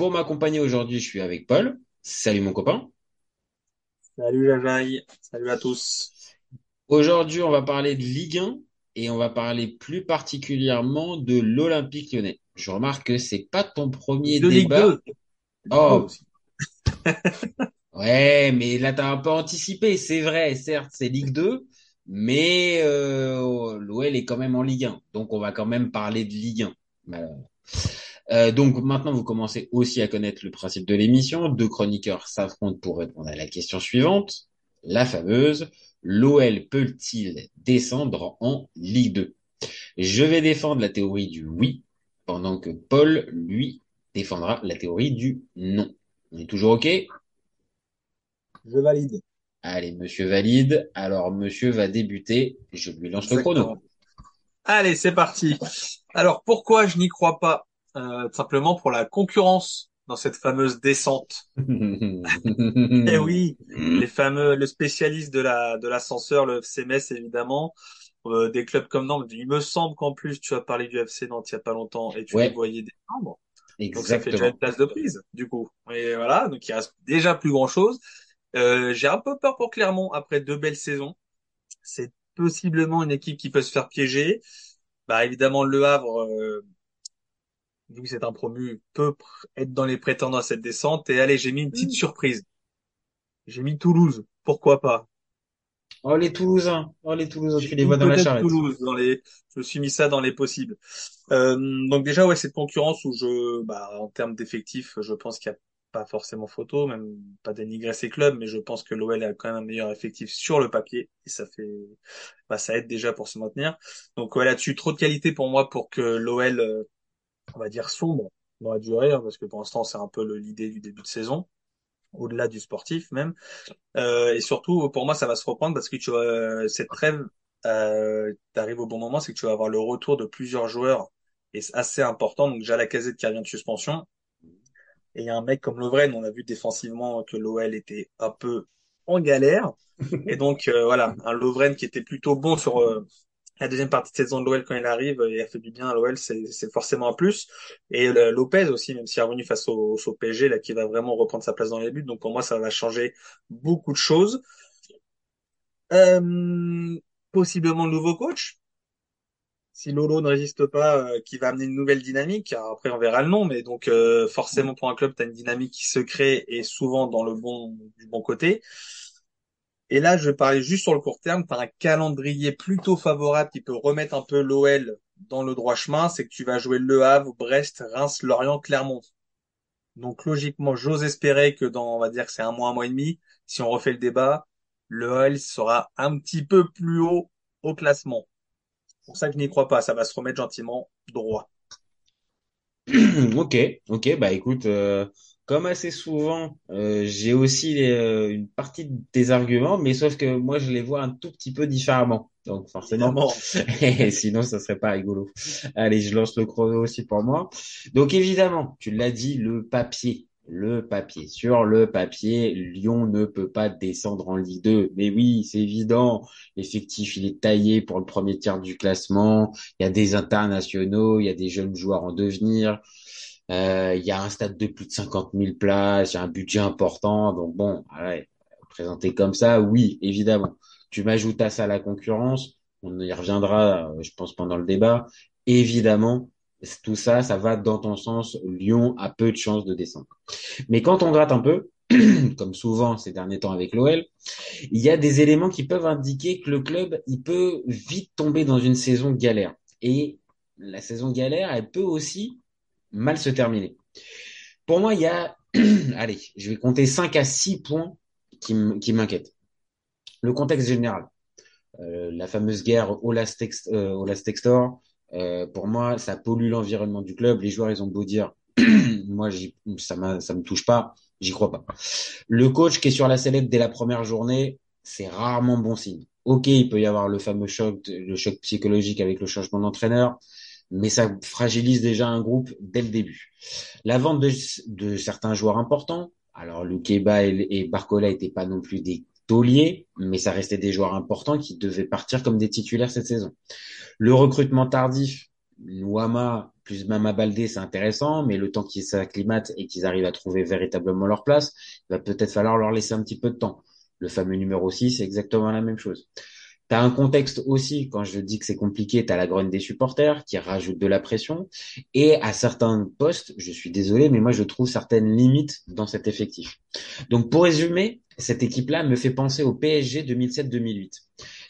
Pour m'accompagner aujourd'hui, je suis avec Paul. Salut mon copain. Salut Jajaï, salut à tous. Aujourd'hui, on va parler de Ligue 1 et on va parler plus particulièrement de l'Olympique lyonnais. Je remarque que c'est pas ton premier De Ligue débat. 2. Oh, ouais, mais là t'as un peu anticipé, c'est vrai, certes, c'est Ligue 2, mais euh, l'OL est quand même en Ligue 1, donc on va quand même parler de Ligue 1. Voilà. Euh, donc maintenant, vous commencez aussi à connaître le principe de l'émission. Deux chroniqueurs s'affrontent pour répondre à la question suivante, la fameuse l'OL peut-il descendre en Ligue 2 Je vais défendre la théorie du oui, pendant que Paul, lui, défendra la théorie du non. On est toujours OK? Je valide. Allez, monsieur valide. Alors, monsieur va débuter. Je lui lance le chrono. Allez, c'est parti. Alors, pourquoi je n'y crois pas? Euh, tout Simplement pour la concurrence dans cette fameuse descente. Eh oui, les fameux, le spécialiste de la de l'ascenseur, le FC Metz évidemment, euh, des clubs comme Nantes. Il me semble qu'en plus tu as parlé du FC Nantes il y a pas longtemps et tu Ouais. les voyais descendre. Donc ça fait déjà une place de prise, du coup. Et voilà, donc il reste déjà plus grand chose. Euh, j'ai un peu peur pour Clermont après deux belles saisons. C'est possiblement une équipe qui peut se faire piéger. Bah évidemment Le Havre, euh, vu que c'est un promu, peut être dans les prétendants à cette descente. Et allez, j'ai mis une petite surprise. J'ai mis Toulouse. Pourquoi pas? Oh, les Toulousains. Oh, les Toulousains, tu les vois dans la charrette. Toulouse dans les, je me suis mis ça dans les possibles. Euh, donc déjà, ouais, cette concurrence où je, bah, en termes d'effectifs, je pense qu'il n'y a pas forcément photo, même pas dénigrer ces clubs, mais je pense que l'OL a quand même un meilleur effectif sur le papier et ça fait, bah, ça aide déjà pour se maintenir. Donc ouais, là-dessus, trop de qualité pour moi pour que l'OL, euh, on va dire sombre dans la durée, hein, parce que pour l'instant, c'est un peu l'idée du début de saison, au-delà du sportif même. Euh, et surtout, pour moi, ça va se reprendre parce que tu vois, cette trêve, euh, t'arrives au bon moment, c'est que tu vas avoir le retour de plusieurs joueurs et c'est assez important. Donc déjà la casette qui revient de suspension. Et il y a un mec comme Lovren, on a vu défensivement que l'OL était un peu en galère. Et donc euh, voilà, un Lovren qui était plutôt bon sur euh, la deuxième partie de saison de l'OL quand il arrive et a fait du bien à l'OL, c'est forcément un plus. Et Lopez aussi, même s'il est revenu face au, au PSG, là, qui va vraiment reprendre sa place dans les buts. Donc pour moi, ça va changer beaucoup de choses. Euh, possiblement le nouveau coach. Si Lolo ne résiste pas, euh, qui va amener une nouvelle dynamique. Après, on verra le nom, mais donc euh, forcément pour un club, tu as une dynamique qui se crée et souvent dans le bon du bon côté. Et là, je parler juste sur le court terme. As un calendrier plutôt favorable qui peut remettre un peu l'OL dans le droit chemin. C'est que tu vas jouer Le Havre, Brest, Reims, Lorient, Clermont. Donc logiquement, j'ose espérer que dans, on va dire que c'est un mois, un mois et demi, si on refait le débat, le OL sera un petit peu plus haut au classement. C'est pour ça que je n'y crois pas. Ça va se remettre gentiment droit. Ok, ok, bah écoute, euh, comme assez souvent, euh, j'ai aussi euh, une partie de tes arguments, mais sauf que moi je les vois un tout petit peu différemment. Donc forcément, sinon ça serait pas rigolo. Allez, je lance le chrono aussi pour moi. Donc évidemment, tu l'as dit, le papier. Le papier. Sur le papier, Lyon ne peut pas descendre en Ligue 2. Mais oui, c'est évident. L'effectif, il est taillé pour le premier tiers du classement. Il y a des internationaux, il y a des jeunes joueurs en devenir. Euh, il y a un stade de plus de 50 000 places, il y a un budget important. Donc bon, présenté comme ça, oui, évidemment. Tu m'ajoutes à ça la concurrence, on y reviendra, euh, je pense, pendant le débat. Évidemment, tout ça, ça va dans ton sens. Lyon a peu de chances de descendre. Mais quand on gratte un peu, comme souvent ces derniers temps avec l'OL, il y a des éléments qui peuvent indiquer que le club, il peut vite tomber dans une saison galère. Et la saison galère, elle peut aussi mal se terminer. Pour moi, il y a, allez, je vais compter 5 à 6 points qui m'inquiètent. Le contexte général, euh, la fameuse guerre au last, ex- euh, Textor, euh, pour moi, ça pollue l'environnement du club. Les joueurs, ils ont beau dire, moi, ça ça me touche pas. J'y crois pas. Le coach qui est sur la sellette dès la première journée, c'est rarement bon signe. Ok, il peut y avoir le fameux choc, le choc psychologique avec le changement d'entraîneur, mais ça fragilise déjà un groupe dès le début. La vente de, certains joueurs importants, alors Lukeba et, et Barcola n'étaient pas non plus des tauliers, mais ça restait des joueurs importants qui devaient partir comme des titulaires cette saison. Le recrutement tardif, Nouama plus Mama Baldé, c'est intéressant, mais le temps qu'ils s'acclimatent et qu'ils arrivent à trouver véritablement leur place, il va peut-être falloir leur laisser un petit peu de temps. Le fameux numéro 6, c'est exactement la même chose. Tu as un contexte aussi, quand je dis que c'est compliqué, tu as la grogne des supporters qui rajoute de la pression. Et à certains postes, je suis désolé, mais moi je trouve certaines limites dans cet effectif. Donc pour résumer, cette équipe-là me fait penser au PSG 2007-2008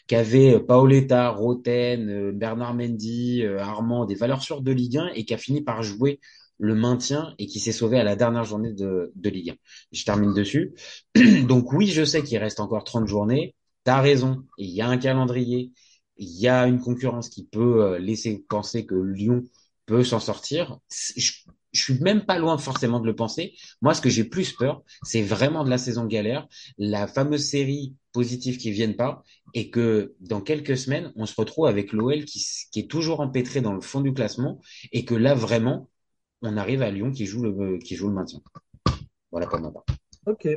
qu'avait Paoletta, Roten, euh, Bernard Mendy, euh, Armand, des valeurs sûres de Ligue 1 et qui a fini par jouer le maintien et qui s'est sauvé à la dernière journée de, de Ligue 1. Je termine dessus. Donc oui, je sais qu'il reste encore 30 journées. Tu as raison. Il y a un calendrier. Il y a une concurrence qui peut euh, laisser penser que Lyon peut s'en sortir. Je, je suis même pas loin forcément de le penser. Moi, ce que j'ai plus peur, c'est vraiment de la saison galère, la fameuse série positive qui viennent pas, et que dans quelques semaines, on se retrouve avec l'OL qui, qui est toujours empêtré dans le fond du classement, et que là vraiment, on arrive à Lyon qui joue le qui joue le maintien. Voilà pour ma part. Ok.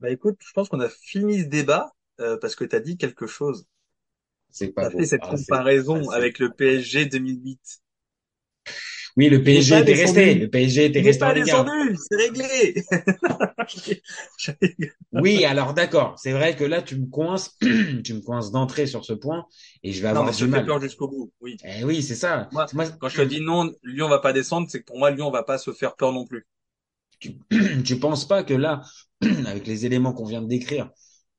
Bah écoute, je pense qu'on a fini ce débat euh, parce que tu as dit quelque chose. C'est pas. As fait cette ah, comparaison avec le PSG 2008. Oui, le PSG était resté. Le PSG était resté en Ligue 1. C'est réglé. oui, alors d'accord. C'est vrai que là, tu me coinces, tu me coinces d'entrée sur ce point, et je vais avoir du mal. peur jusqu'au bout. Oui. Eh oui, c'est ça. Moi, quand je te dis non, Lyon va pas descendre, c'est que pour moi, Lyon va pas se faire peur non plus. Tu, tu penses pas que là, avec les éléments qu'on vient de décrire,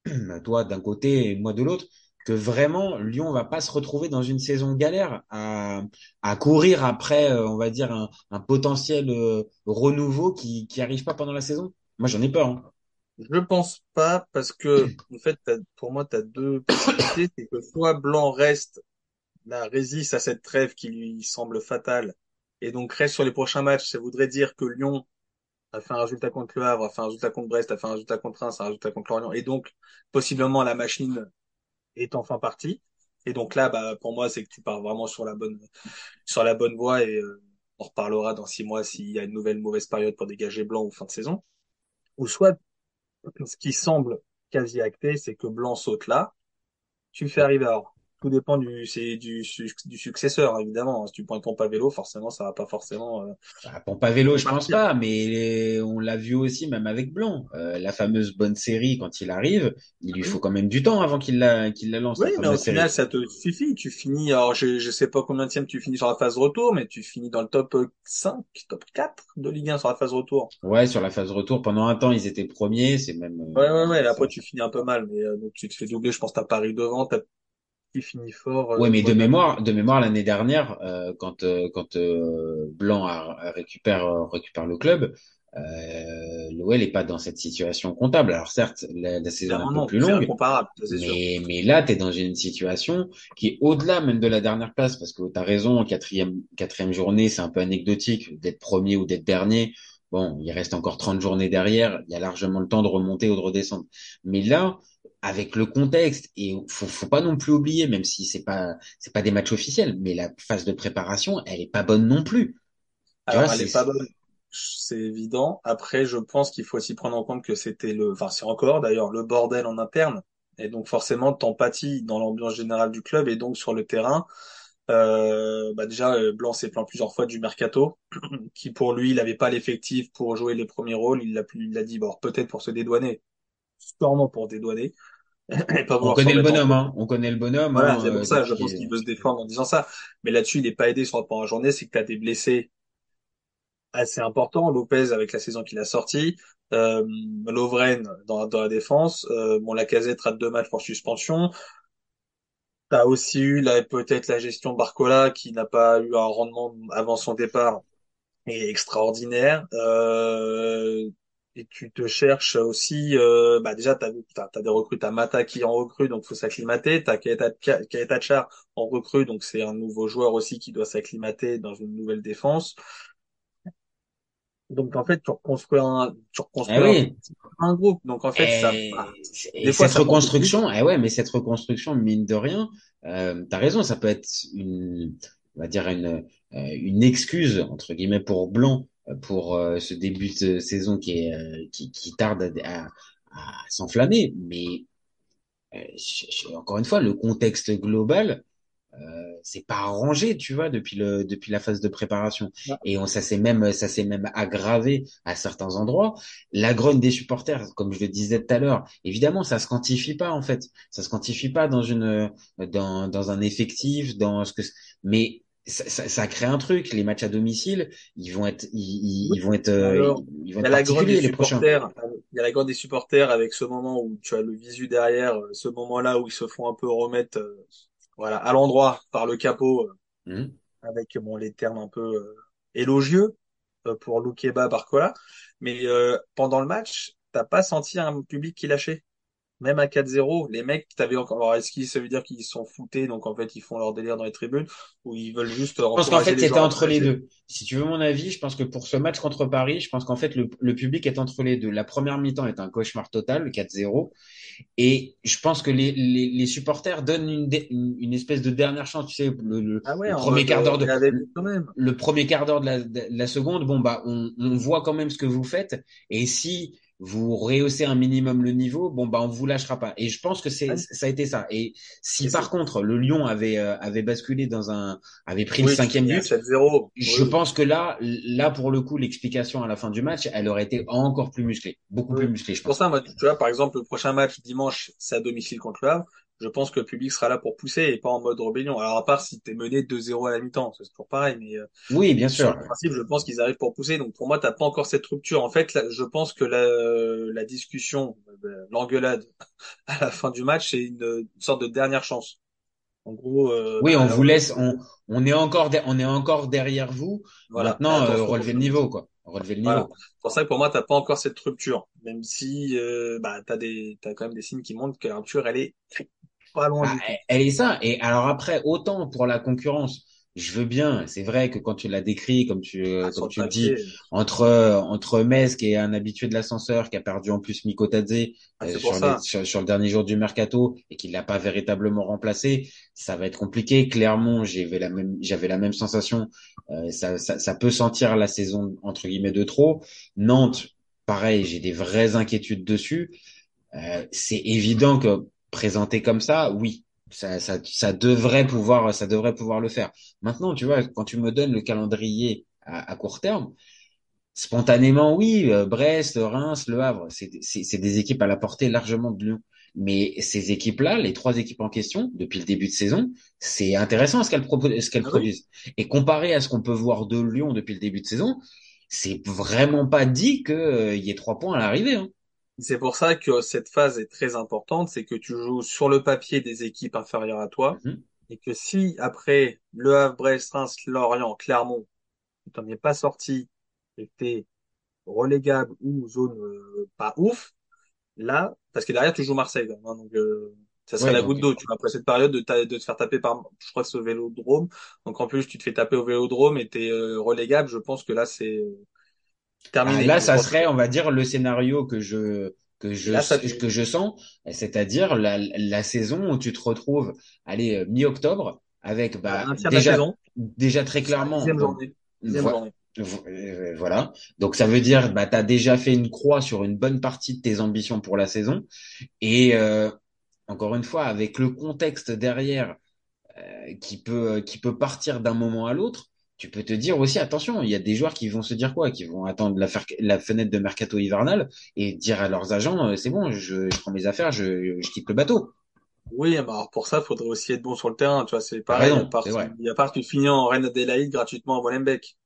toi d'un côté et moi de l'autre, que vraiment Lyon va pas se retrouver dans une saison galère à, à courir après, euh, on va dire, un, un potentiel euh, renouveau qui qui arrive pas pendant la saison. Moi, j'en ai peur. Hein. Je pense pas parce que en fait, pour moi, tu as deux possibilités, c'est que soit Blanc reste, là, résiste à cette trêve qui lui semble fatale et donc reste sur les prochains matchs. Ça voudrait dire que Lyon a fait un résultat contre Le Havre, a fait un résultat contre Brest, a fait un résultat contre Reims, un résultat contre Lorient et donc possiblement la machine est enfin parti. Et donc là, bah, pour moi, c'est que tu pars vraiment sur la bonne, sur la bonne voie et euh, on reparlera dans six mois s'il y a une nouvelle mauvaise période pour dégager Blanc ou fin de saison. Ou soit, ce qui semble quasi acté, c'est que Blanc saute là, tu fais arriver à tout dépend du c'est du, du successeur évidemment. Si tu prends pompe à vélo, forcément ça va pas forcément. Euh, bah, pompe à vélo, je pense pas, mais on l'a vu aussi même avec Blanc, euh, la fameuse bonne série quand il arrive, il lui faut quand même du temps avant qu'il la qu'il la lance. Oui, mais au final ça te suffit. Tu finis, alors je je sais pas combien de tu finis sur la phase retour, mais tu finis dans le top 5, top 4 de Ligue 1 sur la phase retour. Ouais, sur la phase retour pendant un temps ils étaient premiers, c'est même. Euh, ouais ouais ouais. Après tu finis un peu mal, mais donc tu te fais doubler. Je pense t'as Paris devant, t'as finit fort. Euh, ouais, mais de mémoire, de mémoire l'année dernière, euh, quand euh, quand Blanc a, récupère récupère le club, euh, l'OL est pas dans cette situation comptable. Alors certes, la, saison est un peu plus longue, mais, mais là, tu es dans une situation qui est au-delà même de la dernière place, parce que tu as raison, quatrième, quatrième journée, c'est un peu anecdotique d'être premier ou d'être dernier. Bon, il reste encore 30 journées derrière, il y a largement le temps de remonter ou de redescendre. Mais là, avec le contexte et faut, faut pas non plus oublier, même si c'est pas c'est pas des matchs officiels, mais la phase de préparation, elle est pas bonne non plus. Alors, elle est... pas bonne, c'est évident. Après, je pense qu'il faut aussi prendre en compte que c'était le, enfin c'est encore d'ailleurs le bordel en interne, et donc forcément t'empathies dans l'ambiance générale du club et donc sur le terrain. Euh, bah déjà, euh, Blanc s'est plaint plusieurs fois du mercato, qui pour lui, il n'avait pas l'effectif pour jouer les premiers rôles. Il l'a, il l'a dit, bon, peut-être pour se dédouaner, sûrement pour dédouaner. on connaît le bonhomme, hein. On connaît le bonhomme. Voilà, hein, c'est pour euh, ça, je pense qu'il veut se défendre en disant ça. Mais là-dessus, il n'est pas aidé sur la première journée, c'est que tu as des blessés assez importants. Lopez avec la saison qu'il a sortie, euh, Lovren dans, dans la défense, euh, bon, la casette rate deux matchs pour suspension. T'as aussi eu là peut-être la gestion Barcola qui n'a pas eu un rendement avant son départ et extraordinaire. Euh, et tu te cherches aussi, euh, bah déjà, tu as, as, des recrues, tu Mata qui en recrue, donc faut s'acclimater, tu as Kaeta Char en recrue, donc c'est un nouveau joueur aussi qui doit s'acclimater dans une nouvelle défense. Donc en fait, tu reconstruis un, tu reconstruis Eh oui. un, groupe. Donc en fait, ça, Et, bah, et des fois, cette ça reconstruction, eh ouais, mais cette reconstruction, mine de rien, euh, t'as raison, ça peut être une, on va dire une, euh, une excuse entre guillemets pour Blanc pour euh, ce début de saison qui est euh, qui, qui tarde à, à, à s'enflammer. Mais euh, je- je- encore une fois, le contexte global, euh, c'est pas arrangé, tu vois, depuis le depuis la phase de préparation. Ouais. Et on, ça s'est même ça s'est même aggravé à certains endroits. La grogne des supporters, comme je le disais tout à l'heure, évidemment, ça se quantifie pas en fait. Ça se quantifie pas dans une dans dans un effectif, dans ce que. Mais ça, ça, ça crée un truc. Les matchs à domicile, ils vont être ils, ils, vont être euh, Alors, ils vont être particuliers les prochains. Il y a la grogne des supporters avec ce moment où tu as le visu derrière, euh, ce moment-là où ils se font un peu remettre, euh, voilà, à l'endroit par le capot, euh, Mhm. avec bon les termes un peu euh, élogieux pour Loukeba Barcola. Mais pendant le match, t'as pas senti un public qui lâchait? Même à 4-0, les mecs, t'avais encore. Alors, est-ce que ça veut dire qu'ils sont foutés, donc en fait ils font leur délire dans les tribunes, ou ils veulent juste Je pense qu'en fait, c'était entre les deux. Si tu veux mon avis, je pense que pour ce match contre Paris, je pense qu'en fait, le, le public est entre les deux. La première mi-temps est un cauchemar total, le 4-0. Et je pense que les, les, les supporters donnent une, une, une espèce de dernière chance. Tu sais, le, le, Ah ouais, le en premier quart d'heure de, le premier quart d'heure de la, de la seconde, bon, bah, on, on voit quand même ce que vous faites. Et si vous rehaussez un minimum le niveau, bon, bah, on vous lâchera pas. Et je pense que c'est, ça a été ça. Et si par contre, le Lyon avait, euh, avait basculé dans un, avait pris Oui, le cinquième but, 7-0. je Oui, pense que là, là pour le coup, l'explication à la fin du match, elle aurait été encore plus musclée, beaucoup oui. plus musclée, je C'est pour pense. ça, moi, tu vois, par exemple, le prochain match dimanche, c'est à domicile contre le Havre. Je pense que le public sera là pour pousser et pas en mode rébellion. Alors, à part si t'es mené 2-0 à la mi-temps, c'est toujours pareil, mais euh, Oui, bien sur sûr. le principe, je pense qu'ils arrivent pour pousser. Donc, pour moi, t'as pas encore cette rupture. En fait, là, je pense que la, la discussion, euh, l'engueulade à la fin du match, c'est une, une sorte de dernière chance. En gros, euh, Oui, bah, on là, vous laisse, on, on est encore, on est encore derrière vous. voilà. Maintenant, euh, relevez le niveau, quoi. Relevez le Voilà. niveau. C'est pour ça que pour moi, t'as pas encore cette rupture. Même si, euh, bah, t'as des, t'as quand même des signes qui montrent que la rupture, elle est pas loin Ah, tout. elle- est ça. Et alors après, autant pour la concurrence, je veux bien. C'est vrai que quand tu l'as décrit, comme tu, euh, Ah, comme tu le dis, entre euh, entre Metz qui est un habitué de l'ascenseur, qui a perdu en plus Mikotadze ah, euh, sur, les- ça. sur, sur le dernier jour du mercato et qu'il l'a pas véritablement remplacé, ça va être compliqué. Clermont, j'avais la même j'avais la même sensation. Euh, ça, ça ça peut sentir la saison entre guillemets de trop. Nantes, pareil, j'ai des vraies inquiétudes dessus. Euh, c'est évident que présenté comme ça, oui, ça, ça, ça devrait pouvoir, ça devrait pouvoir le faire. Maintenant, tu vois, quand tu me donnes le calendrier à, à court terme, spontanément, oui, euh, Brest, Reims, Le Havre, c'est des équipes à la portée largement de Lyon. Mais ces équipes-là, les trois équipes en question, depuis le début de saison, c'est intéressant ce qu'elles ce qu'elles Ah oui. produisent. Et comparé à ce qu'on peut voir de Lyon depuis le début de saison, c'est vraiment pas dit qu'il y ait trois points à l'arrivée. Hein. C'est pour ça que cette phase est très importante, c'est que tu joues sur le papier des équipes inférieures à toi, Mhm. et que si après Le Havre, Brest, Reims, Lorient, Clermont, tu t'en es pas sorti, et que t'es relégable ou zone euh, pas ouf, là, parce que derrière tu joues Marseille, hein, donc euh, ça serait Ouais, la goutte d'eau. Tu vas après cette période de, ta- de te faire taper par, je crois que c'est au Vélodrome, donc en plus tu te fais taper au Vélodrome et t'es euh, relégable. Je pense que là c'est Ah, là, ça serait, on va dire, le scénario que je que je Là, ça- que je sens, c'est-à-dire la, la saison où tu te retrouves, allez, euh, mi-octobre, avec bah déjà très clairement, journée, journée. euh, voilà. Donc ça veut dire, bah t'as déjà fait une croix sur une bonne partie de tes ambitions pour la saison, et euh, encore une fois, avec le contexte derrière euh, qui peut qui peut partir d'un moment à l'autre, tu peux te dire aussi attention, il y a des joueurs qui vont se dire quoi, qui vont attendre la, fenêtre de mercato hivernal et dire à leurs agents euh, c'est bon, je, je prends mes affaires, je, je quitte le bateau. Oui, mais alors pour ça, il faudrait aussi être bon sur le terrain. Tu vois, c'est pareil. raison, à part, c'est vrai. si- à part que tu finis en Reine Adélaïde gratuitement à Molenbeek.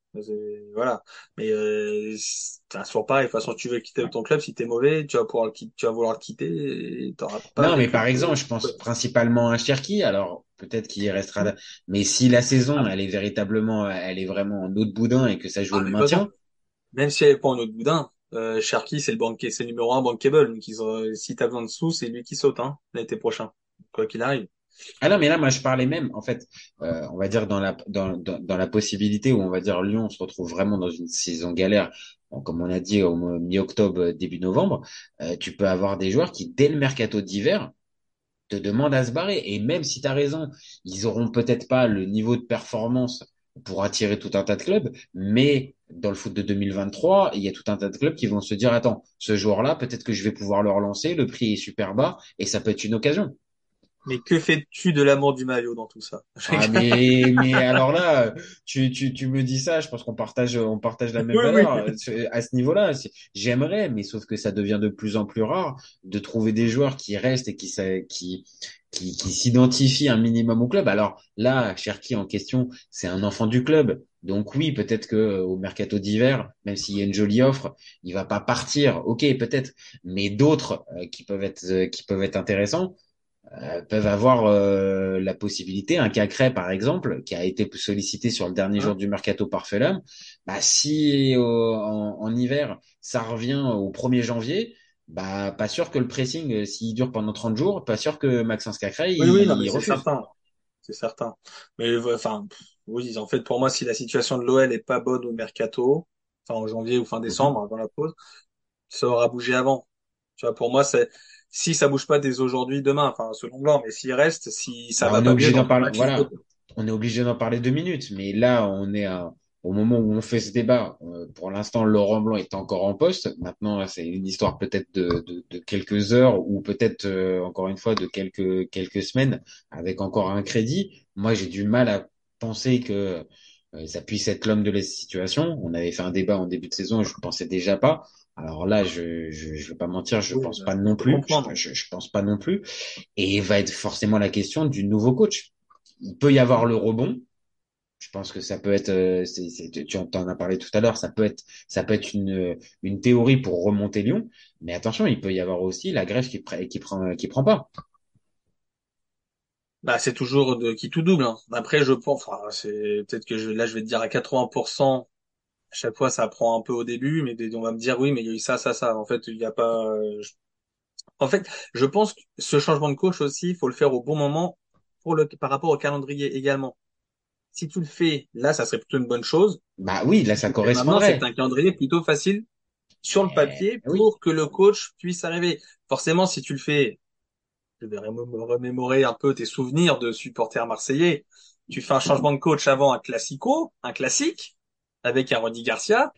Voilà. Mais euh, c'est toujours pareil. De toute façon, tu veux quitter ton club, si t'es mauvais, tu vas pouvoir le quitter, tu vas vouloir le quitter et t'auras pas. Non, mais par le- exemple, je pense principalement à Cherki. Alors peut-être qu'il y restera là. Mais si la saison, Ah. elle est véritablement, elle est vraiment en eau de boudin et que ça joue Ah, le maintien, Même si elle est pas en autre boudin, euh, Cherki, c'est le banquier, c'est le numéro un bankable. Donc, ils ont- si t'as besoin de sous, c'est lui qui saute, hein, l'été prochain. Quoi qu'il arrive. Ah non, mais là, moi, je parlais même, en fait, euh, on va dire dans la dans, dans, dans la possibilité où on va dire Lyon se retrouve vraiment dans une saison galère, Bon, comme on a dit au mi-octobre, début novembre, euh, tu peux avoir des joueurs qui, dès le mercato d'hiver, te demandent à se barrer. Et même si tu as raison, ils auront peut-être pas le niveau de performance pour attirer tout un tas de clubs, mais dans le foot de 2023, il y a tout un tas de clubs qui vont se dire, attends, ce joueur-là, peut-être que je vais pouvoir le relancer, le prix est super bas et ça peut être une occasion. Mais que fais-tu de l'amour du maillot dans tout ça? Ah mais mais alors là, tu, tu, tu me dis ça, je pense qu'on partage on partage la même Oui, valeur oui. à ce niveau-là. J'aimerais, mais sauf que ça devient de plus en plus rare de trouver des joueurs qui restent et qui s'a- qui qui, qui s'identifient un minimum au club. Alors là, Cherki en question, c'est un enfant du club. Donc oui, peut-être que au mercato d'hiver, même s'il y a une jolie offre, il va pas partir. Ok, peut-être, mais d'autres euh, qui peuvent être euh, qui peuvent être intéressants euh, peuvent avoir euh, la possibilité, un Cacré par exemple, qui a été sollicité sur le dernier jour du mercato par Fulham, bah si euh, en, en hiver ça revient au 1er janvier, bah pas sûr que le pressing, s'il dure pendant 30 jours, pas sûr que Maxence Cacré Oui, il, oui, non, mais il c'est certain. C'est certain. Mais enfin, oui, en fait, pour moi, si la situation de l'OL est pas bonne au mercato, enfin en janvier ou fin Mhm. décembre, avant la pause, ça aura bougé avant. Tu vois, pour moi, c'est si ça bouge pas dès aujourd'hui, demain, enfin selon Blanc, mais s'il reste, si ça va on est pas d'en le parler. Voilà, on est obligé d'en parler deux minutes. Mais là, on est à- au moment où on fait ce débat. Euh, pour l'instant, Laurent Blanc est encore en poste. Maintenant, c'est une histoire peut-être de, de, de quelques heures ou peut-être euh, encore une fois de quelques quelques semaines avec encore un crédit. Moi, j'ai du mal à penser que euh, ça puisse être l'homme de la situation. On avait fait un débat en début de saison, et je ne pensais déjà pas. Alors là, je, je, je vais pas mentir, je Oui, pense bah, pas non plus. Je, je, pense pas non plus. Et il va être forcément la question du nouveau coach. Il peut y avoir le rebond. Je pense que ça peut être, euh, c'est, c'est- tu en as parlé tout à l'heure, ça peut être, ça peut être une, une théorie pour remonter Lyon. Mais attention, il peut y avoir aussi la grève qui, pr- qui prend, qui prend pas. Bah, c'est toujours de qui tout double. hein. Après, je pense, enfin, c'est peut-être que je, là, je vais te dire à 80%. À chaque fois, ça prend un peu au début, mais on va me dire oui, mais il y a eu ça, ça, ça. En fait, il n'y a pas. euh, je- En fait, je pense que ce changement de coach aussi, il faut le faire au bon moment pour le par rapport au calendrier également. Si tu le fais là, ça serait plutôt une bonne chose. Bah oui, là, ça Et maintenant, correspondrait. c'est un calendrier plutôt facile sur le Eh, papier pour que le coach puisse arriver. Forcément, si tu le fais, je vais remé- remémorer un peu tes souvenirs de supporter marseillais. Tu fais un changement de coach avant un classico, un classique, avec un Rodi Garcia.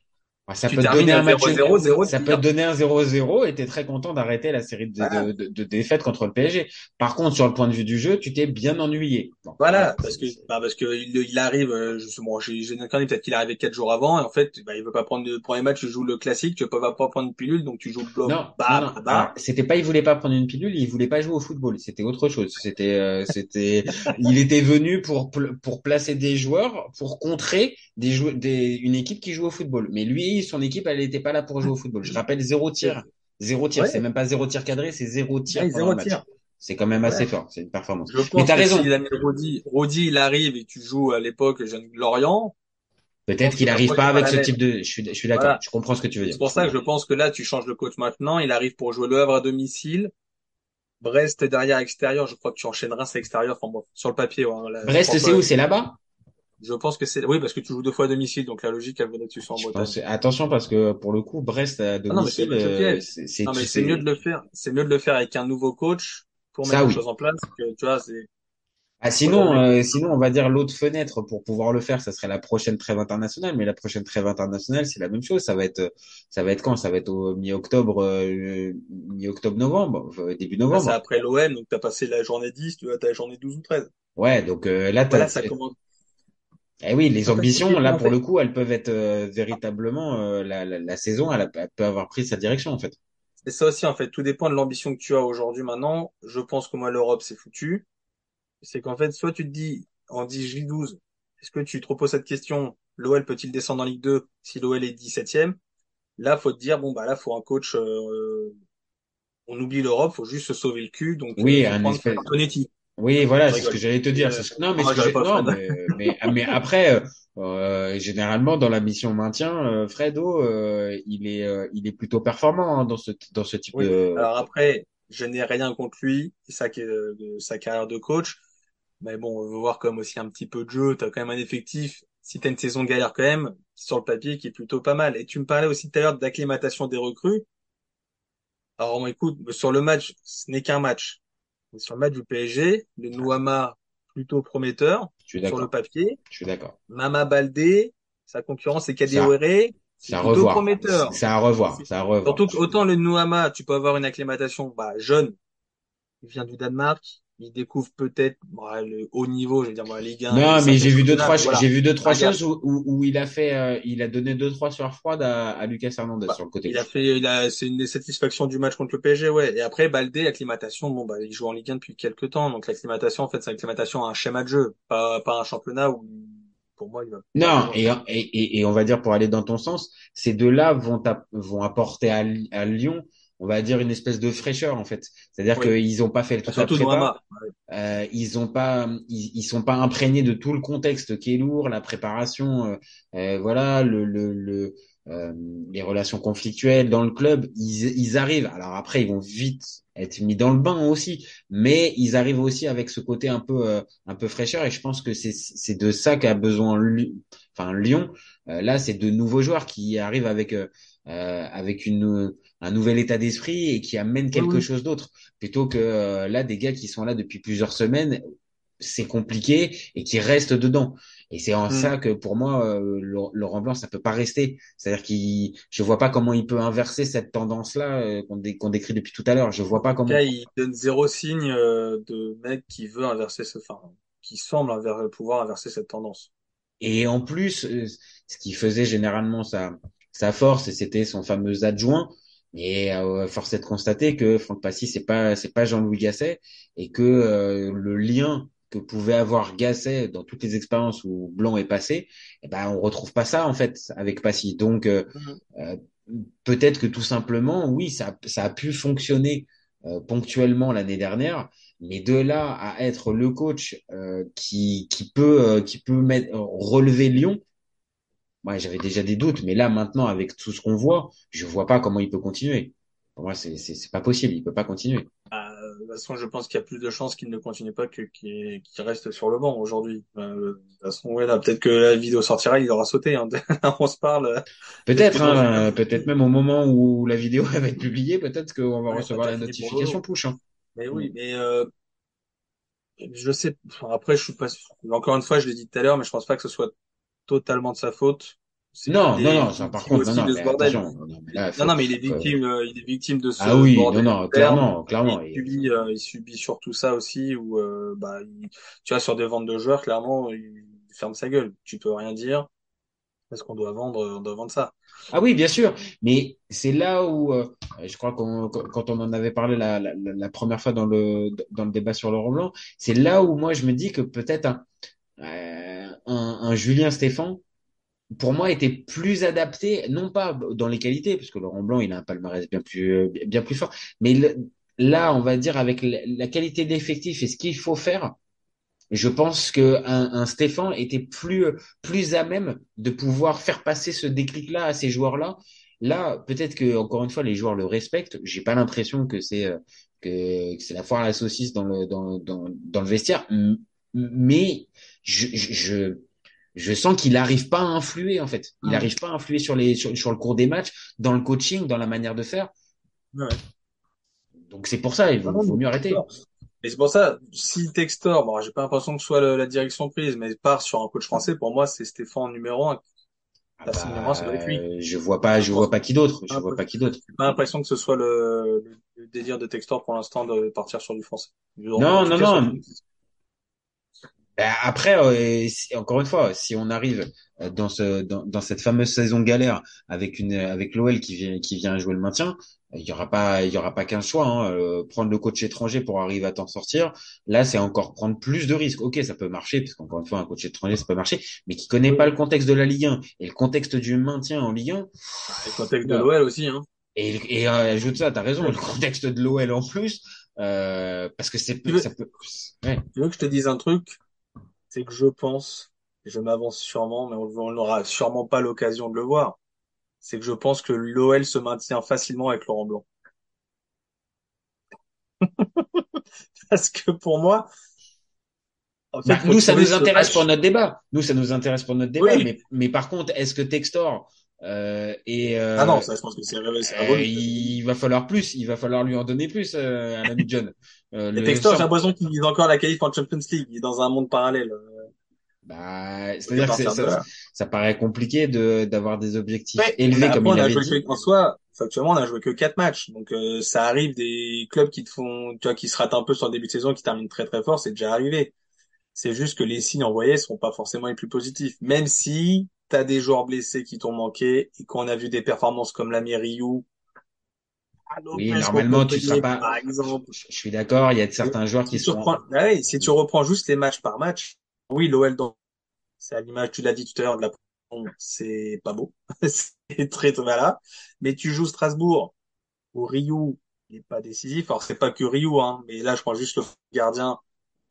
Ah, Ça tu peut donner un match, 0-0, 0 ça peut te donner un 0-0 et t'es très content d'arrêter la série de, Voilà. de, de, de défaites contre le PSG. Par contre, sur le point de vue du jeu, tu t'es bien ennuyé. Bon, Voilà, c'est- parce que bah parce que il, il arrive, euh, je bon, j'ai j'ai peut-être qu'il arrivé quatre jours avant et en fait, bah, il veut pas prendre le premier match, tu joues le classique, tu peux pas prendre une pilule, donc tu joues le bloc, Non, bah, non, non. bah, bah. C'était pas, il voulait pas prendre une pilule, il voulait pas jouer au football. C'était autre chose. C'était, euh, c'était, il était venu pour pour placer des joueurs pour contrer des jou- des une équipe qui joue au football. Mais lui, son équipe, elle n'était pas là pour jouer au football. Je rappelle zéro tir, zéro tir. Ouais. C'est même pas zéro tir cadré, c'est zéro tir Ouais, zéro tir. C'est quand même assez Ouais. fort. C'est une performance. Je Mais t'as que raison. mis Rodi, Rodi, il arrive et tu joues à l'époque Jeune Lorient, Peut-être qu'il n'arrive pas avec ce type de. Je suis, je suis d'accord. Voilà. Je comprends ce que tu veux dire. C'est pour ça que je pense que là, tu changes de coach maintenant, il arrive pour jouer le Havre à domicile, Brest derrière extérieur, je crois que tu enchaînes Reims à l'extérieur, enfin bon, sur le papier, ouais, là, Brest, c'est où? C'est là-bas? Je pense que c'est, oui, parce que tu joues deux fois à domicile, donc la logique, elle tu sois en Bretagne. pense- attention parce que pour le coup, Brest à Ah c'est domicile, le euh, piège. c'est c'est Non, mais tout- c'est mieux de le faire. C'est mieux de le faire avec un nouveau coach pour Ça, mettre les oui. choses en place. Que, tu vois, c'est, Ah, sinon, euh, sinon, on va dire l'autre fenêtre pour pouvoir le faire, ça serait la prochaine trêve internationale. Mais la prochaine trêve internationale, c'est la même chose. Ça va être, ça va être quand? Ça va être au mi-octobre, euh, mi-octobre-novembre, euh, début c'est novembre. après l'OM, donc t'as passé la journée 10, tu à la journée 12 ou 13. Ouais, donc euh, là, Voilà, t'as, ça commence. Eh oui, les ambitions, là pour fait- le coup, elles peuvent être euh, véritablement euh, la, la, la saison, elle, a- elle peut avoir pris sa direction en fait. C'est ça aussi, en fait. Tout dépend de l'ambition que tu as aujourd'hui maintenant. Je pense que moi, l'Europe, c'est foutu. C'est qu'en fait, soit tu te dis, en 10 J12, est-ce que tu te reposes cette question, l'OL peut-il descendre en Ligue 2 si l'OL est 17ème? Là, faut te dire, bon, bah là, faut un coach, euh, on oublie l'Europe, faut juste se sauver le cul, donc, Oui, euh, faut un espèce- Antonetti. Oui, voilà, c'est ce que j'allais te dire. Euh, c'est ce que- Non, mais, non, ce que non, mais, mais, mais après, euh, euh, généralement dans la mission maintien, euh, Fredo, euh, il est, euh, il est plutôt performant hein, dans ce, dans ce type Oui. de. Alors après, Je n'ai rien contre lui et sa, sa carrière de coach. Mais bon, on veut voir comme aussi un petit peu de jeu. T'as quand même un effectif. Si t'as une saison galère quand même, sur le papier, qui est plutôt pas mal. Et tu me parlais aussi tout à l'heure d'acclimatation des recrues. Alors, écoute, sur le match, ce n'est qu'un match. Sur le match du PSG, le Nouama plutôt prometteur sur le papier. Je suis d'accord. Mama Baldé, sa concurrence c'est Kadewere. C'est à revoir. C'est à revoir. C'est à revoir. Surtout autant le Nouama, tu peux avoir une acclimatation bah, jeune. Il vient du Danemark il découvre peut-être bah, le haut niveau, je veux dire bah, Ligue 1. Non, mais j'ai vu deux trois, j'ai vu deux trois choses où, où, il a fait, euh, il a donné deux trois sur froide à, à Lucas Hernandez bah, sur le côté. Il a fait, il a, c'est une des satisfactions du match contre le PSG, ouais. Et après Baldé, acclimatation, bon bah il joue en Ligue 1 depuis quelques temps, donc l'acclimatation en fait c'est l'acclimatation à un schéma de jeu, pas pas un championnat où pour moi, il va. Non, et, et, et, on va dire pour aller dans ton sens, ces deux-là vont, vont apporter à, à Lyon on va dire une espèce de fraîcheur en fait. C'est-à-dire qu'ils ont pas fait le tout prépa. Euh, ils ont pas, ils, sont pas imprégnés de tout le contexte qui est lourd, la préparation, euh, euh, voilà, le, le, le euh, les relations conflictuelles dans le club. Ils, ils arrivent. Alors après, ils vont vite être mis dans le bain aussi, mais ils arrivent aussi avec ce côté un peu, un peu fraîcheur. Et je pense que c'est, c'est de ça qu'a besoin, enfin Lyon. là, c'est de nouveaux joueurs qui arrivent avec euh, avec une, un nouvel état d'esprit et qui amène quelque chose d'autre. Plutôt que euh, là, des gars qui sont là depuis plusieurs semaines, c'est compliqué et qui restent dedans. Et c'est en mm. ça que pour moi, euh, Laurent Blanc, ça peut pas rester. C'est-à-dire qu'il, je vois pas comment il peut inverser cette tendance-là qu'on décrit depuis tout à l'heure. Je vois pas comment. Cas, il donne zéro signe de mec qui veut inverser ce, enfin, qui semble pouvoir inverser cette tendance. Et en plus, ce qui faisait généralement ça, sa force c'était son fameux adjoint. Et euh, force est de constater que Franck Passy c'est pas c'est pas Jean-Louis Gasset et que euh, le lien que pouvait avoir Gasset dans toutes les expériences où Blanc est passé, eh ben on retrouve pas ça en fait avec Passy. Donc euh, mhm. euh, peut-être que tout simplement oui ça ça a pu fonctionner ponctuellement l'année dernière, mais de là à être le coach qui qui peut qui peut mettre, relever Lyon, moi, j'avais déjà des doutes, mais là, maintenant, avec tout ce qu'on voit, je vois pas comment il peut continuer. Pour moi, c'est, c'est, pas possible. Il peut pas continuer. Bah, de toute façon, je pense qu'il y a plus de chances qu'il ne continue pas que qu'il, reste sur le banc aujourd'hui. Euh, de toute façon, ouais, là, peut-être que la vidéo sortira, il aura sauté. Hein. on se parle. Peut-être, hein, peut-être même au moment où la vidéo va être publiée, peut-être qu'on va recevoir la notification push. Hein. Mais oui, mm. mais euh, je sais. après, je suis pas. Encore une fois, je l'ai dit tout à l'heure, mais je pense pas que ce soit totalement de sa faute. Non, non, non, ça, par contre, non, non, mais attention, non, non, mais il est victime, euh, il est victime de ce ah oui, non, non, clairement, clairement. Il subit, euh, il subit surtout ça aussi, où, euh, bah, tu vois, sur des ventes de joueurs, clairement, il ferme sa gueule. Tu peux rien dire. Parce qu'on doit vendre, on doit vendre ça. Ah oui, bien sûr. Mais c'est là où, je crois qu'on, quand on en avait parlé la, la, la, première fois dans le, dans le débat sur Laurent Blanc, c'est là où moi je me dis que peut-être un, un, Julien Stéphan, pour moi, était plus adapté, non pas dans les qualités, parce que Laurent Blanc, il a un palmarès bien plus, bien plus fort, mais là, on va dire avec la qualité d'effectif et ce qu'il faut faire, je pense que un, Stéphane était plus plus à même de pouvoir faire passer ce déclic-là à ces joueurs-là. Là, peut-être que encore une fois, les joueurs le respectent. J'ai pas l'impression que c'est que, c'est la foire à la saucisse dans le dans dans, dans le vestiaire, mais je, je, je sens qu'il n'arrive pas à influer en fait. Il n'arrive pas à influer sur les sur, le cours des matchs, dans le coaching, dans la manière de faire. Ouais. Donc c'est pour ça, il vaut, mieux arrêter. Et c'est pour ça, si Textor, bon, j'ai pas l'impression que ce soit la direction prise, mais part sur un coach français, pour moi, c'est Stéphane numéro un. Ah bah, je vois pas, je vois pas qui d'autre. Je vois pas qui d'autre. J'ai pas l'impression que ce soit le, le délire de Textor pour l'instant de partir sur du français. Non, non, non. Après, euh, encore une fois, si on arrive euh, dans ce dans, dans cette fameuse saison galère avec une avec l'OL qui vient qui vient jouer le maintien, il y aura pas il y aura pas qu'un choix. Hein. Euh, prendre le coach étranger pour arriver à t'en sortir, là c'est encore prendre plus de risques. Ok, ça peut marcher parce qu'encore une fois un coach étranger ça peut marcher, mais qui connaît pas le contexte de la Ligue 1 et le contexte du maintien en Ligue 1. Le contexte de l'OL aussi. Hein. Et, et ajoute ça, t'as raison, le contexte de l'OL en plus, parce que c'est ça peut. Ouais. Tu veux que je te dise un truc? C'est que je pense, et je m'avance sûrement, mais on n'aura sûrement pas l'occasion de le voir, c'est que je pense que l'OL se maintient facilement avec Laurent Blanc. Parce que pour moi, en fait, bah, nous, ça nous intéresse pour notre débat. Nous, ça nous intéresse pour notre débat. Mais, mais par contre, est-ce que Textor euh, et euh, ah non, ça, je pense que c'est euh, il va falloir plus, il va falloir lui en donner plus euh, à l'ami John. Euh, le Textor, j'ai l'impression qu'il vise encore la qualif en Champions League, il est dans un monde parallèle. Bah, c'est-à-dire que ça, ça, paraît compliqué de d'avoir des objectifs élevés comme il avait dit. En soi, actuellement, on a joué que quatre matchs, donc euh, ça arrive des clubs qui te font, tu vois, qui se ratent un peu sur le début de saison, qui terminent très très fort, c'est déjà arrivé. C'est juste que les signes envoyés sont pas forcément les plus positifs, même si t'as des joueurs blessés qui t'ont manqué et qu'on a vu des performances comme la Ryu. Oui, normalement, tu seras pas. Par exemple. Je, suis d'accord, il y a certains joueurs qui sont. Ah si tu reprends juste les matchs par match, oui, l'OL dans... c'est à l'image, tu l'as dit tout à l'heure, de la c'est pas beau, c'est très voilà. Mais tu joues Strasbourg ou Ryu, il est pas décisif. Alors c'est pas que Ryu, hein, mais là je prends juste le gardien.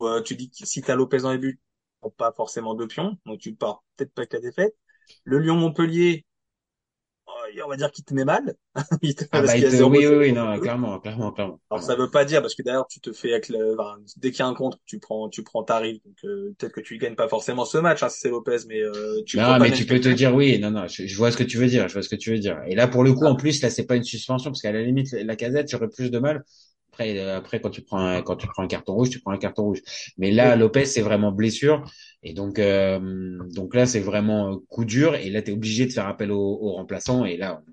Euh, tu dis que si t'as Lopez dans les buts, pas forcément deux pions, donc tu pars peut-être pas avec la défaite. Le Lyon-Montpellier, on va dire qu'il te met mal. il te... ah bah, oui, oui, oui, non, clairement, clairement, clairement. Alors ça veut pas dire parce que d'ailleurs tu te fais avec le... dès qu'il y a un contre, tu prends, tu prends tarif. Donc euh, peut-être que tu gagnes pas forcément ce match, hein, si c'est Lopez, mais euh, tu. Non, mais tu peux te dire oui, non, non, je, vois ce que tu veux dire, je vois ce que tu veux dire. Et là pour le coup, en plus, là c'est pas une suspension parce qu'à la limite la casette, j'aurais plus de mal. Après, euh, après quand tu prends un, quand tu prends un carton rouge, tu prends un carton rouge. Mais là, Lopez, c'est vraiment blessure. Et donc, euh, donc là, c'est vraiment coup dur. Et là, tu es obligé de faire appel aux au remplaçants. Et là,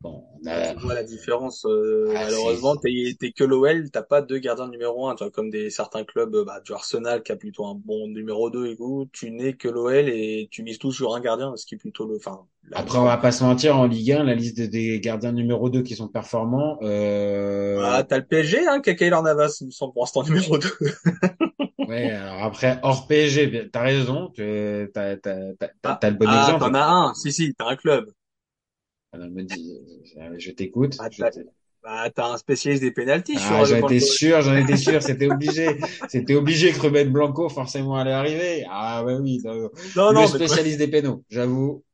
Bon, on a... Tu vois la différence. Euh, ah, malheureusement, t'es, t'es que l'OL, t'as pas deux gardiens numéro un. Tu vois, comme des certains clubs, bah, du Arsenal qui a plutôt un bon numéro 2 et tout. Tu n'es que l'OL et tu mises tout sur un gardien, ce qui est plutôt le. Enfin. Après, on va pas se mentir, en Ligue 1, la liste des gardiens numéro 2 qui sont performants. Euh... Ah, t'as le PSG, hein, qui a Kaylor Navas, il me semble, pour l'instant numéro 2. ouais, alors après, hors PSG, t'as raison, t'as, t'as, t'as, t'as, t'as le bon ah, exemple. T'en as un, si, si, t'as un club. Elle me dit, je t'écoute. Bah, bah, t'as un spécialiste des pénalties. Ah, j'en étais sûr, j'en étais sûr, c'était obligé. C'était obligé que Ruben Blanco forcément allait arriver. Ah ouais, oui. Non, non, le spécialiste des pénaux, j'avoue.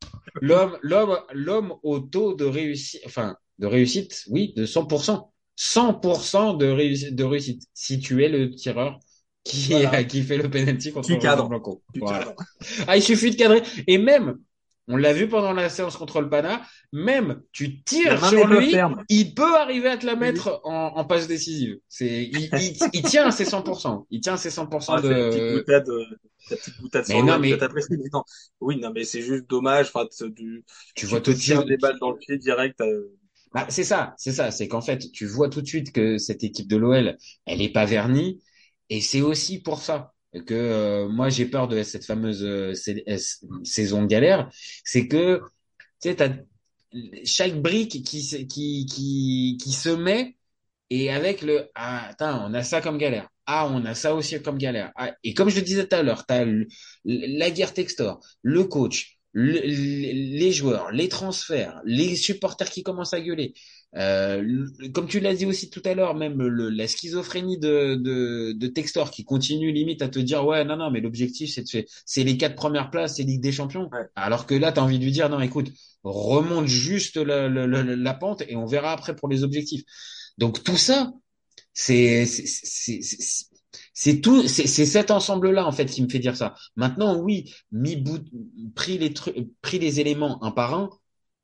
L'homme, l'homme, l'homme au taux de réussite, enfin, de réussite, oui, de 100%. 100% de réussite, de réussite. Si tu es le tireur qui, qui fait le penalty contre Ruben Blanco. Voilà. Ah, il suffit de cadrer. Et même, on l'a vu pendant la séance contre le Pana. Même tu tires sur lui, il peut arriver à te la mettre en, en, passe décisive. C'est, il, il, tient à ses 100%. Il tient à ses 100% ah, de. Petite boutade, petite boutade mais non, mais... non. Oui, non, mais c'est juste dommage. Enfin, du, tu, vois tout de suite des balles dans le pied direct. Euh. Bah, c'est ça, c'est ça. C'est qu'en fait, tu vois tout de suite que cette équipe de l'OL, elle est pas vernie. Et c'est aussi pour ça que euh, moi j'ai peur de cette fameuse euh, saison de galère, c'est que tu sais, chaque brique qui, qui, qui, qui se met et avec le ah, attends, on a ça comme galère. Ah, on a ça aussi comme galère. Ah, et comme je le disais tout à l'heure, tu as la guerre Textor, le coach, les joueurs, les transferts, les supporters qui commencent à gueuler. Euh, comme tu l'as dit aussi tout à l'heure, même le, la schizophrénie de, de, de, Textor qui continue limite à te dire ouais non non mais l'objectif c'est de c'est les quatre premières places c'est Ligue des Champions. Alors que là tu as envie de lui dire non écoute remonte juste la, la, la, pente et on verra après pour les objectifs. Donc tout ça c'est c'est c'est tout, c'est cet ensemble-là en fait qui me fait dire ça. Maintenant, oui, mis bout, pris les trucs, pris les éléments un par un.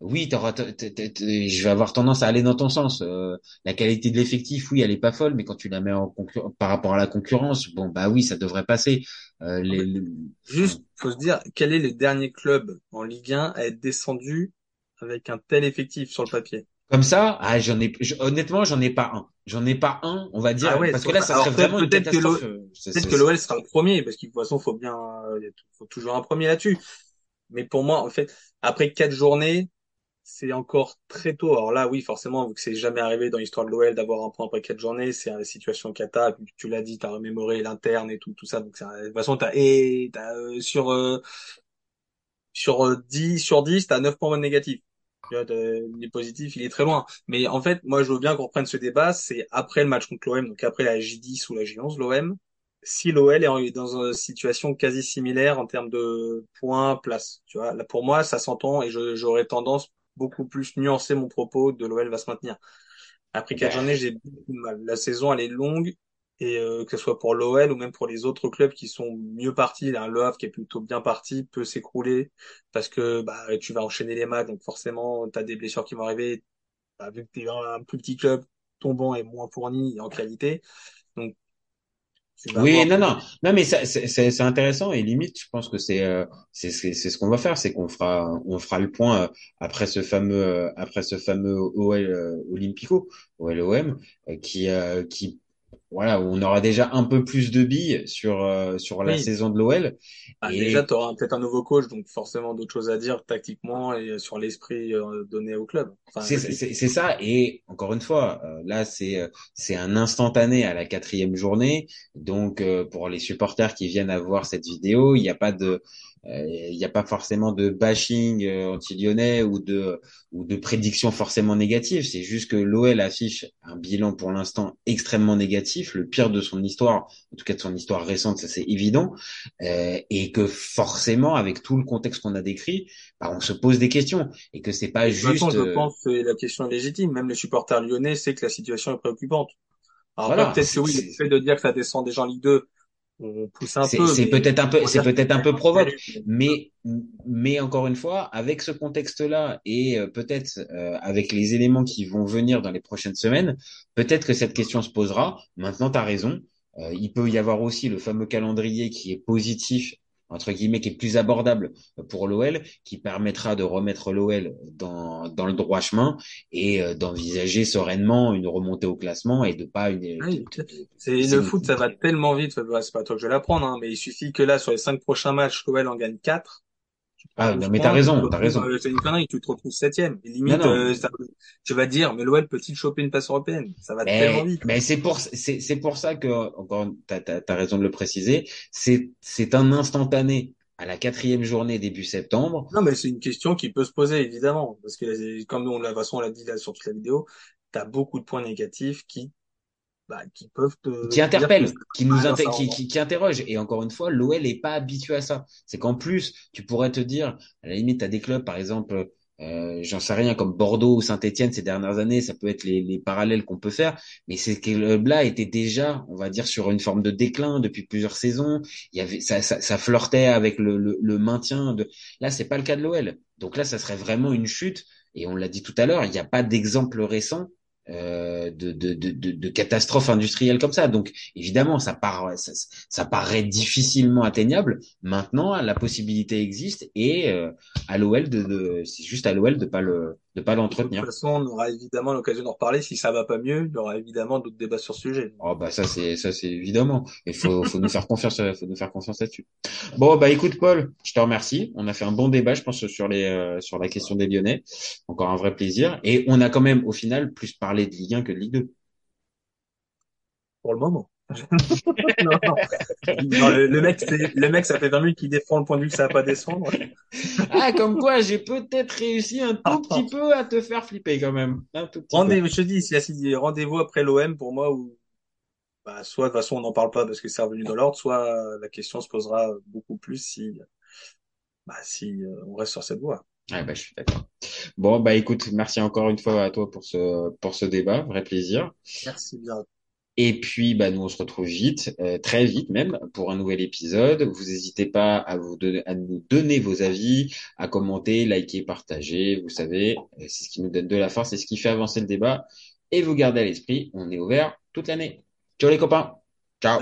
Oui, je vais avoir tendance à aller dans ton sens. Euh, la qualité de l'effectif, oui, elle est pas folle, mais quand tu la mets en par rapport à la concurrence, bon bah oui, ça devrait passer. Euh, les, Juste, faut se dire, quel est le dernier club en Ligue 1 à être descendu avec un tel effectif sur le papier? Comme ça, ah, j'en ai, honnêtement, j'en ai pas un. J'en ai pas un, on va dire, ah parce que là, ça serait vraiment peut-être que l'OL, peut-être que l'OL sera le premier, parce qu'il de toute façon, faut bien, il faut toujours un premier là-dessus. Mais pour moi, en fait, après quatre journées, c'est encore très tôt. Alors là, oui, forcément, vu que c'est jamais arrivé dans l'histoire de l'OL d'avoir un point après quatre journées, c'est une situation cata. Tu l'as dit, t'as remémoré l'interne et tout, tout ça. Donc, de toute façon, t'as, et, t'as, euh, sur, euh, sur 10, euh, sur 10, t'as 9 points négatifs il est positif, il est très loin. Mais en fait, moi, je veux bien qu'on reprenne ce débat. C'est après le match contre l'OM, donc après la J10 ou la J11, l'OM. Si l'OL est dans une situation quasi similaire en termes de points, place, tu vois, là pour moi, ça s'entend et j'aurais tendance beaucoup plus nuancer mon propos de l'OL va se maintenir. Après quatre journées, j'ai beaucoup de mal. La saison, elle est longue Et euh, que ce soit pour l'OL ou même pour les autres clubs qui sont mieux partis, là, le Havre qui est plutôt bien parti peut s'écrouler parce que bah tu vas enchaîner les matchs, donc forcément tu as des blessures qui vont arriver. Bah, vu que tu es un plus petit club, ton banc est moins fourni en qualité. Oui, non, non, non, mais c'est intéressant et limite, je pense que c'est euh, c'est c'est ce qu'on va faire, c'est qu'on fera on fera le point euh, après ce fameux euh, après ce fameux OL Olympico, OLOM, qui qui voilà, on aura déjà un peu plus de billes sur euh, sur la saison de l'OL. Ah, et... Déjà, tu auras peut-être un nouveau coach, donc forcément d'autres choses à dire tactiquement et sur l'esprit euh, donné au club. Enfin, c'est ça. Et encore une fois, euh, là, c'est c'est un instantané à la quatrième journée. Donc, pour les supporters qui viennent à voir cette vidéo, il n'y a pas de il n'y a pas forcément de bashing anti-lyonnais ou de ou de prédictions forcément négatives. C'est juste que l'OL affiche un bilan pour l'instant extrêmement négatif, le pire de son histoire, en tout cas de son histoire récente, ça c'est évident, euh, et que forcément avec tout le contexte qu'on a décrit, bah, on se pose des questions et que c'est pas juste. Façon, je pense que la question est légitime. Même les supporters lyonnais savent que la situation est préoccupante. Alors peut-être que oui, le fait de dire que ça descend déjà en Ligue 2, c'est peut-être un peu, c'est peut-être un peu provoque, mais mais encore une fois, avec ce contexte-là et euh, peut-être euh, avec les éléments qui vont venir dans les prochaines semaines, peut-être que cette question se posera. Maintenant, tu as raison. Euh, il peut y avoir aussi le fameux calendrier qui est positif entre guillemets, qui est plus abordable pour l'OL, qui permettra de remettre l'OL dans, dans le droit chemin et euh, d'envisager sereinement une remontée au classement et de pas une. c'est le foot, ça va tellement vite. C'est pas toi que je vais l'apprendre, hein, mais il suffit que là, sur les cinq prochains matchs, l'OL en gagne quatre ah, non, mais t'as raison, t'as raison. C'est une connerie, tu te retrouves septième. Et limite, euh, ça, tu vas dire, mais l'OL peut-il choper une place européenne? Ça va tellement vite. Mais c'est pour, c'est, c'est pour ça que, encore, t'as, t'as, as raison de le préciser, c'est, c'est un instantané à la quatrième journée début septembre. Non, mais c'est une question qui peut se poser, évidemment. Parce que, comme nous, on, la façon, on l'a dit là sur toute la vidéo, t'as beaucoup de points négatifs qui bah, qui peuvent te qui interpellent, qui nous qui, qui, qui, interrogent. Et encore une fois, l'OL est pas habitué à ça. C'est qu'en plus, tu pourrais te dire, à la limite, tu as des clubs, par exemple, euh, j'en sais rien, comme Bordeaux ou Saint-Etienne ces dernières années, ça peut être les, les parallèles qu'on peut faire, mais ces clubs-là étaient déjà, on va dire, sur une forme de déclin depuis plusieurs saisons. Il y avait, ça, ça, ça flirtait avec le, le, le maintien. De... Là, c'est pas le cas de l'OL. Donc là, ça serait vraiment une chute. Et on l'a dit tout à l'heure, il n'y a pas d'exemple récent de, de, de, de, catastrophes industrielles comme ça. Donc évidemment, ça, part, ça, ça paraît difficilement atteignable. Maintenant, la possibilité existe et euh, à l'OL de, de c'est juste à l'OL de pas le de pas l'entretenir. De toute façon, on aura évidemment l'occasion d'en reparler. Si ça va pas mieux, il y aura évidemment d'autres débats sur ce sujet. Oh bah ça c'est ça c'est évidemment. Il faut faut nous faire confiance, faut nous faire confiance là-dessus. Bon bah écoute Paul, je te remercie. On a fait un bon débat, je pense sur les euh, sur la question des Lyonnais. Encore un vrai plaisir. Et on a quand même au final plus parlé de Ligue 1 que de Ligue 2. Pour le moment. Le, mec, le mec, ça fait 20 minutes qu'il défend le point de vue que ça va pas descendre. ah, comme quoi, j'ai peut-être réussi un tout petit peu à te faire flipper quand même. rendez, je te dis, si rendez-vous après l'OM pour moi où, bah, soit de toute façon on n'en parle pas parce que c'est revenu dans l'ordre, soit la question se posera beaucoup plus si, bah, si euh, on reste sur cette voie. Ah bah, je suis d'accord. Bon, bah écoute, merci encore une fois à toi pour ce, pour ce débat, vrai plaisir. Merci bien. Et puis, bah, nous, on se retrouve vite, euh, très vite même, pour un nouvel épisode. Vous n'hésitez pas à, vous donner, à nous donner vos avis, à commenter, liker, partager. Vous savez, euh, c'est ce qui nous donne de la force, c'est ce qui fait avancer le débat. Et vous gardez à l'esprit, on est ouvert toute l'année. Ciao les copains. Ciao.